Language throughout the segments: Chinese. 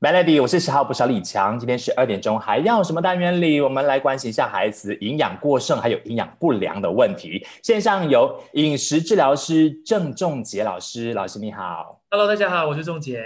Melody，我是十号不少李强。今天十二点钟还要什么单元里？我们来关心一下孩子营养过剩还有营养不良的问题。线上有饮食治疗师郑仲杰老师，老师你好。Hello，大家好，我是仲杰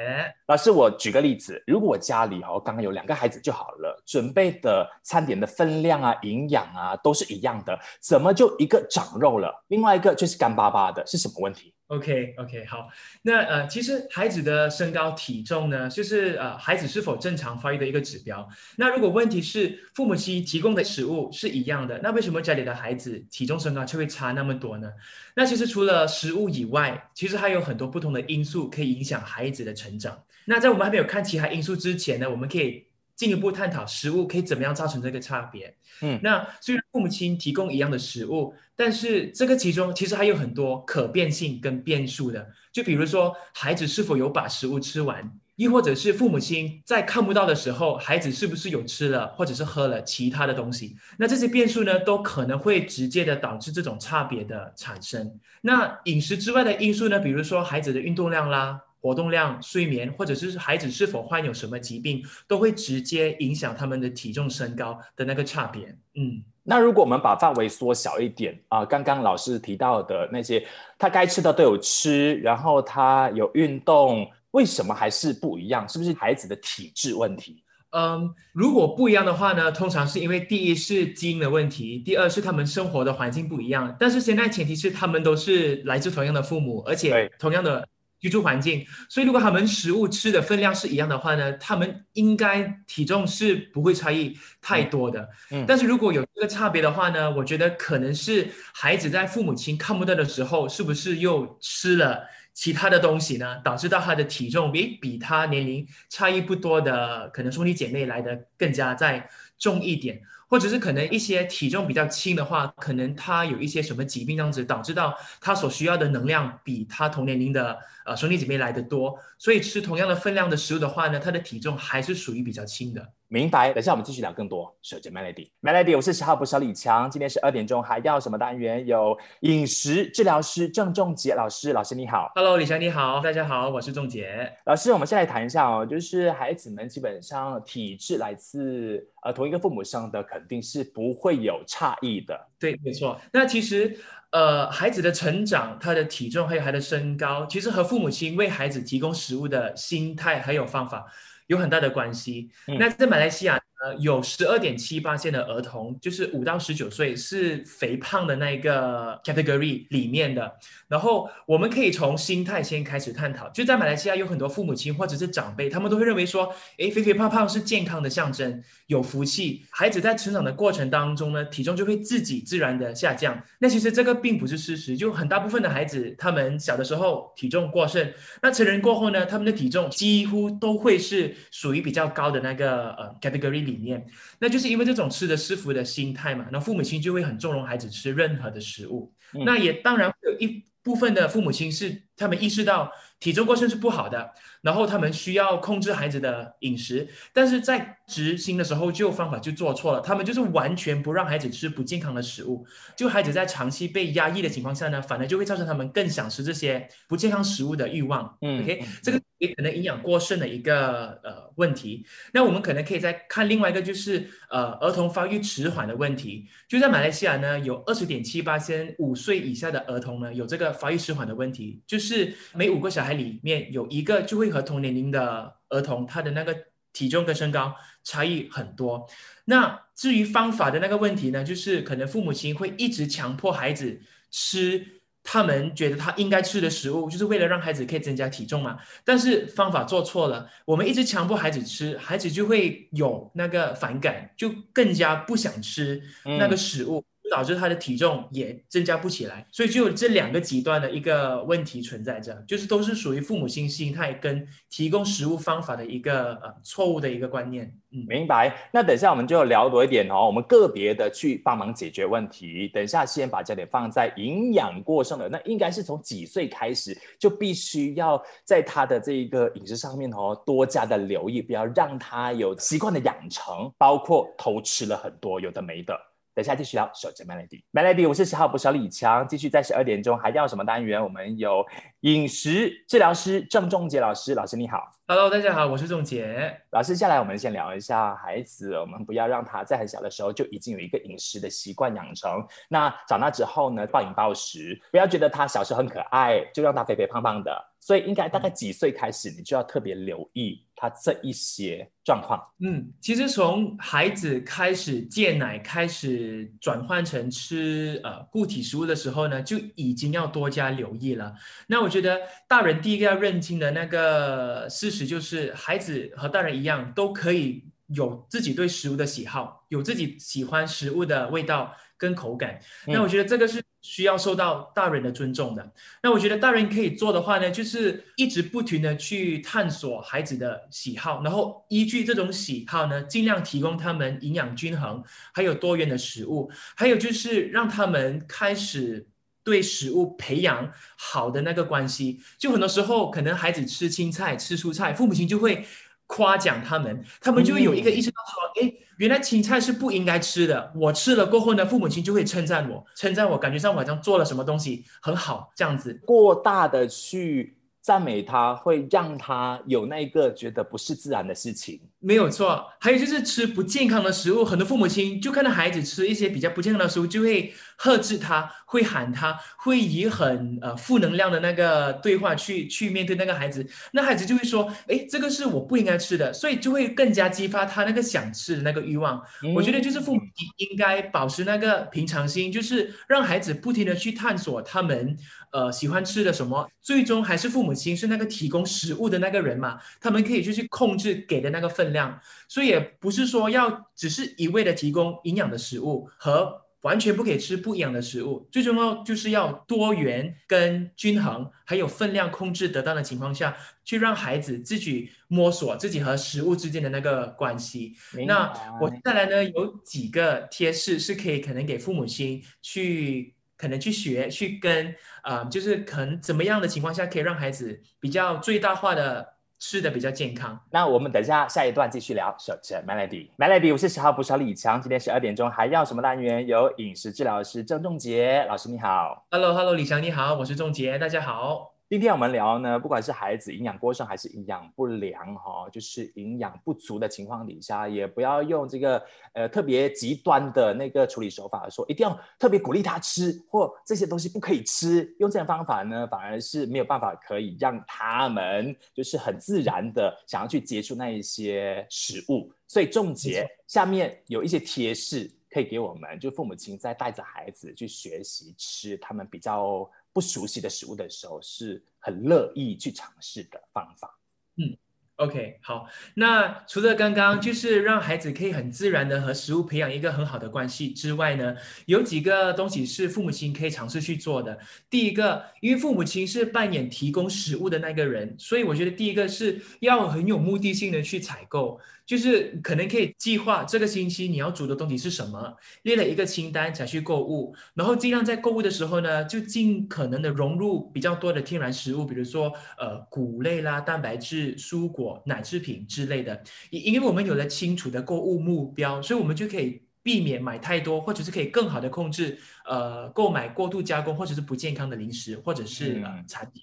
老师。我举个例子，如果我家里哦刚刚有两个孩子就好了，准备的餐点的分量啊、营养啊都是一样的，怎么就一个长肉了，另外一个就是干巴巴的，是什么问题？OK OK 好，那呃，其实孩子的身高体重呢，就是呃孩子是否正常发育的一个指标。那如果问题是父母亲提供的食物是一样的，那为什么家里的孩子体重身高却会差那么多呢？那其实除了食物以外，其实还有很多不同的因素可以影响孩子的成长。那在我们还没有看其他因素之前呢，我们可以。进一步探讨食物可以怎么样造成这个差别。嗯，那虽然父母亲提供一样的食物，但是这个其中其实还有很多可变性跟变数的。就比如说，孩子是否有把食物吃完，亦或者是父母亲在看不到的时候，孩子是不是有吃了或者是喝了其他的东西？那这些变数呢，都可能会直接的导致这种差别的产生。那饮食之外的因素呢，比如说孩子的运动量啦。活动量、睡眠，或者是孩子是否患有什么疾病，都会直接影响他们的体重身高的那个差别。嗯，那如果我们把范围缩小一点啊，刚刚老师提到的那些，他该吃的都有吃，然后他有运动，为什么还是不一样？是不是孩子的体质问题？嗯，如果不一样的话呢，通常是因为第一是基因的问题，第二是他们生活的环境不一样。但是现在前提是他们都是来自同样的父母，而且同样的。居住环境，所以如果他们食物吃的分量是一样的话呢，他们应该体重是不会差异太多的。嗯，但是如果有这个差别的话呢，我觉得可能是孩子在父母亲看不到的时候，是不是又吃了其他的东西呢？导致到他的体重比比他年龄差异不多的可能兄弟姐妹来的更加再重一点。或者是可能一些体重比较轻的话，可能他有一些什么疾病这样子，导致到他所需要的能量比他同年龄的呃兄弟姐妹来的多，所以吃同样的分量的食物的话呢，他的体重还是属于比较轻的。明白。等下我们继续聊更多。守着 Melody，Melody，我是十号不小李强。今天十二点钟还要什么单元？有饮食治疗师郑仲杰老师，老师你好。Hello，李强你好，大家好，我是仲杰老师。我们先来谈一下哦，就是孩子们基本上体质来自呃同一个父母生的，肯定是不会有差异的。对，没错。那其实呃孩子的成长，他的体重还有他的身高，其实和父母亲为孩子提供食物的心态还有方法。有很大的关系。那在马来西亚。呃，有十二点七八线的儿童，就是五到十九岁是肥胖的那一个 category 里面的。然后我们可以从心态先开始探讨。就在马来西亚，有很多父母亲或者是长辈，他们都会认为说，哎，肥肥胖胖是健康的象征，有福气。孩子在成长的过程当中呢，体重就会自己自然的下降。那其实这个并不是事实。就很大部分的孩子，他们小的时候体重过剩，那成人过后呢，他们的体重几乎都会是属于比较高的那个呃 category 里。理念，那就是因为这种吃的师傅的心态嘛，那父母亲就会很纵容孩子吃任何的食物，那也当然会有一部分的父母亲是他们意识到体重过剩是不好的，然后他们需要控制孩子的饮食，但是在执行的时候就方法就做错了，他们就是完全不让孩子吃不健康的食物，就孩子在长期被压抑的情况下呢，反而就会造成他们更想吃这些不健康食物的欲望。嗯，OK，这个。也可能营养过剩的一个呃问题，那我们可能可以再看另外一个，就是呃儿童发育迟缓的问题。就在马来西亚呢，有二十点七八千五岁以下的儿童呢有这个发育迟缓的问题，就是是每五个小孩里面有一个就会和同年龄的儿童他的那个体重跟身高差异很多。那至于方法的那个问题呢，就是可能父母亲会一直强迫孩子吃。他们觉得他应该吃的食物，就是为了让孩子可以增加体重嘛。但是方法做错了，我们一直强迫孩子吃，孩子就会有那个反感，就更加不想吃那个食物。导致他的体重也增加不起来，所以就有这两个极端的一个问题存在着，就是都是属于父母亲心态跟提供食物方法的一个呃错误的一个观念。嗯，明白。那等下我们就聊多一点哦，我们个别的去帮忙解决问题。等下先把焦点放在营养过剩的，那应该是从几岁开始就必须要在他的这一个饮食上面哦多加的留意，不要让他有习惯的养成，包括偷吃了很多有的没的。等下继续聊守着 Melody，Melody，我是十号捕手李强，继续在十二点钟还要什么单元？我们有饮食治疗师郑仲杰老师，老师你好，Hello，大家好，我是仲杰老师。下来我们先聊一下孩子，我们不要让他在很小的时候就已经有一个饮食的习惯养成，那长大之后呢，暴饮暴食，不要觉得他小时候很可爱，就让他肥肥胖胖的。所以应该大概几岁开始，你就要特别留意他这一些状况。嗯，其实从孩子开始戒奶、开始转换成吃呃固体食物的时候呢，就已经要多加留意了。那我觉得大人第一个要认清的那个事实就是，孩子和大人一样，都可以有自己对食物的喜好，有自己喜欢食物的味道跟口感。那我觉得这个是。需要受到大人的尊重的。那我觉得大人可以做的话呢，就是一直不停的去探索孩子的喜好，然后依据这种喜好呢，尽量提供他们营养均衡还有多元的食物。还有就是让他们开始对食物培养好的那个关系。就很多时候，可能孩子吃青菜、吃蔬菜，父母亲就会。夸奖他们，他们就会有一个意识到说，哎，原来青菜是不应该吃的。我吃了过后呢，父母亲就会称赞我，称赞我，感觉上好像做了什么东西很好，这样子过大的去。赞美他会让他有那个觉得不是自然的事情，没有错。还有就是吃不健康的食物，很多父母亲就看到孩子吃一些比较不健康的食物，就会呵斥他，会喊他，会以很呃负能量的那个对话去去面对那个孩子。那孩子就会说：“哎，这个是我不应该吃的。”所以就会更加激发他那个想吃的那个欲望。我觉得就是父母应该保持那个平常心，就是让孩子不停的去探索他们。呃，喜欢吃的什么，最终还是父母亲是那个提供食物的那个人嘛，他们可以就去控制给的那个分量，所以也不是说要只是一味的提供营养的食物和完全不可以吃不营养的食物，最重要就是要多元跟均衡，还有分量控制得当的情况下去让孩子自己摸索自己和食物之间的那个关系。那我再来呢，有几个贴士是可以可能给父母亲去。可能去学去跟啊，就是可能怎么样的情况下可以让孩子比较最大化的吃的比较健康。那我们等一下下一段继续聊。守着 Melody，Melody，我是十号捕手李强。今天十二点钟还要什么单元？有饮食治疗师郑仲杰老师，你好。Hello，Hello，李强你好，我是仲杰，大家好。今天我们聊呢，不管是孩子营养过剩还是营养不良，哈，就是营养不足的情况底下，也不要用这个呃特别极端的那个处理手法，说一定要特别鼓励他吃，或这些东西不可以吃。用这种方法呢，反而是没有办法可以让他们就是很自然的想要去接触那一些食物。所以重结下面有一些贴士可以给我们，就父母亲在带着孩子去学习吃他们比较。不熟悉的食物的时候，是很乐意去尝试的方法。嗯，OK，好。那除了刚刚就是让孩子可以很自然的和食物培养一个很好的关系之外呢，有几个东西是父母亲可以尝试去做的。第一个，因为父母亲是扮演提供食物的那个人，所以我觉得第一个是要很有目的性的去采购。就是可能可以计划这个星期你要煮的东西是什么，列了一个清单才去购物，然后尽量在购物的时候呢，就尽可能的融入比较多的天然食物，比如说呃谷类啦、蛋白质、蔬果、奶制品之类的。因因为我们有了清楚的购物目标，所以我们就可以避免买太多，或者是可以更好的控制呃购买过度加工或者是不健康的零食或者是呃产品。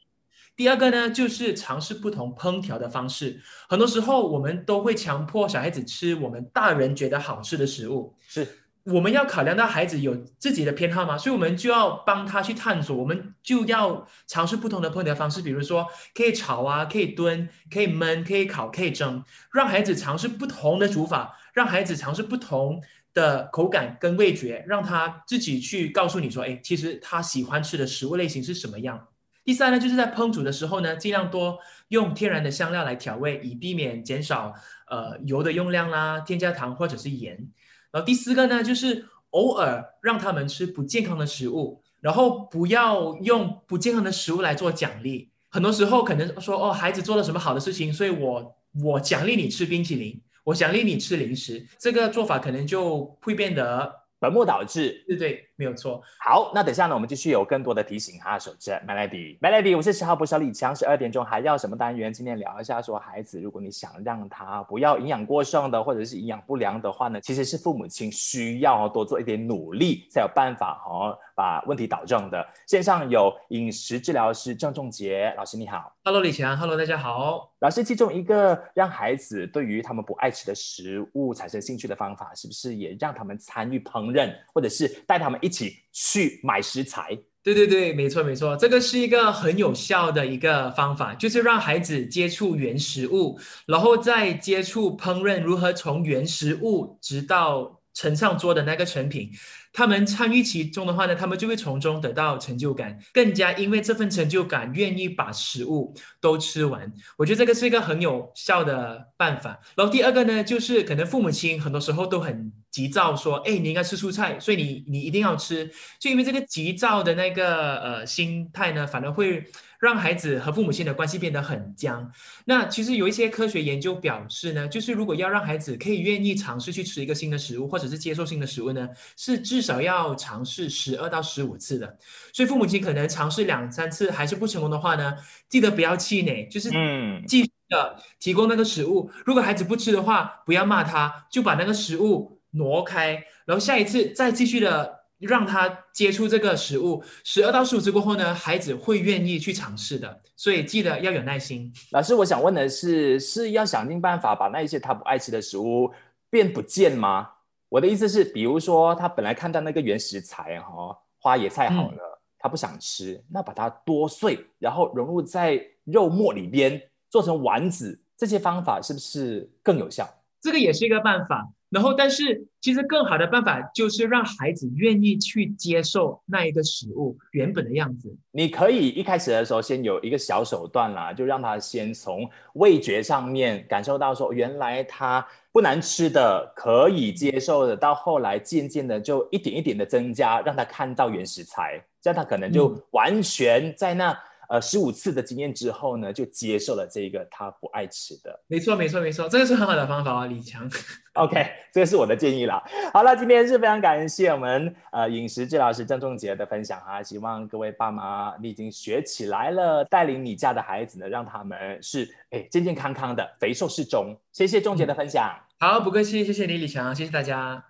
第二个呢，就是尝试不同烹调的方式。很多时候，我们都会强迫小孩子吃我们大人觉得好吃的食物。是，我们要考量到孩子有自己的偏好嘛，所以我们就要帮他去探索。我们就要尝试不同的烹调方式，比如说可以炒啊，可以炖，可以焖，可以烤，可以蒸，让孩子尝试不同的煮法，让孩子尝试不同的口感跟味觉，让他自己去告诉你说，哎，其实他喜欢吃的食物类型是什么样。第三呢，就是在烹煮的时候呢，尽量多用天然的香料来调味，以避免减少呃油的用量啦，添加糖或者是盐。然后第四个呢，就是偶尔让他们吃不健康的食物，然后不要用不健康的食物来做奖励。很多时候可能说哦，孩子做了什么好的事情，所以我我奖励你吃冰淇淋，我奖励你吃零食，这个做法可能就会变得本末倒置，对对？没有错。好，那等下呢，我们继续有更多的提醒哈。守着 Melody，Melody，我是十号播小李强，十二点钟还要什么单元？今天聊一下说，孩子，如果你想让他不要营养过剩的，或者是营养不良的话呢，其实是父母亲需要多做一点努力，才有办法哦把问题导正的。线上有饮食治疗师郑仲杰老师，你好。Hello，李强，Hello，大家好。老师，其中一个让孩子对于他们不爱吃的食物产生兴趣的方法，是不是也让他们参与烹饪，或者是带他们一一起去买食材？对对对，没错没错，这个是一个很有效的一个方法，就是让孩子接触原食物，然后再接触烹饪，如何从原食物直到呈上桌的那个成品。他们参与其中的话呢，他们就会从中得到成就感，更加因为这份成就感，愿意把食物都吃完。我觉得这个是一个很有效的办法。然后第二个呢，就是可能父母亲很多时候都很急躁，说：“哎，你应该吃蔬菜，所以你你一定要吃。”就因为这个急躁的那个呃心态呢，反而会。让孩子和父母亲的关系变得很僵。那其实有一些科学研究表示呢，就是如果要让孩子可以愿意尝试去吃一个新的食物，或者是接受新的食物呢，是至少要尝试十二到十五次的。所以父母亲可能尝试两三次还是不成功的话呢，记得不要气馁，就是嗯，继续的提供那个食物。如果孩子不吃的话，不要骂他，就把那个食物挪开，然后下一次再继续的。让他接触这个食物，十二到十五次过后呢，孩子会愿意去尝试的。所以记得要有耐心。老师，我想问的是，是要想尽办法把那一些他不爱吃的食物变不见吗？我的意思是，比如说他本来看到那个原食材哈，花野菜好了，他不想吃，那把它剁碎，然后融入在肉末里边，做成丸子，这些方法是不是更有效？这个也是一个办法。然后，但是其实更好的办法就是让孩子愿意去接受那一个食物原本的样子。你可以一开始的时候先有一个小手段啦，就让他先从味觉上面感受到说，原来他不难吃的，可以接受的。到后来渐渐的就一点一点的增加，让他看到原食材，这样他可能就完全在那。呃，十五次的经验之后呢，就接受了这个他不爱吃的。没错，没错，没错，这个是很好的方法啊，李强。OK，这个是我的建议了。好了，今天是非常感谢我们呃饮食治疗师郑仲杰的分享哈，希望各位爸妈你已经学起来了，带领你家的孩子呢，让他们是哎健健康康的，肥瘦适中。谢谢仲杰的分享。好，不客气，谢谢你，李强，谢谢大家。